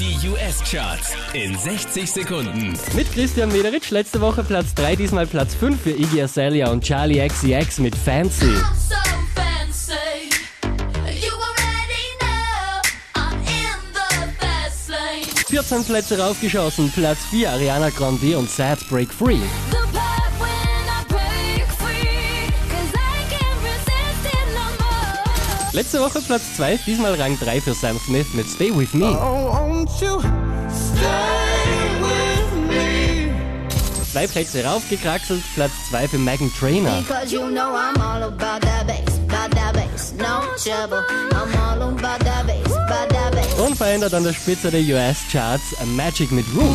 Die US-Charts in 60 Sekunden. Mit Christian Mederitsch letzte Woche Platz 3, diesmal Platz 5 für Iggy Azalea und Charlie XCX mit Fancy. so fancy. You already know I'm in the fast lane. 14 Plätze raufgeschossen, Platz 4 Ariana Grande und Sad Break Free. Letzte Woche Platz 2, diesmal Rang 3 für Sam Smith mit Stay With Me. Zwei Plätze raufgekraxelt, Platz 2 für Megan Trainer. Because you know I'm all about that bass, about that bass, no trouble. I'm all about that bass, about that bass. Unverändert an der Spitze der US-Charts Magic mit Root.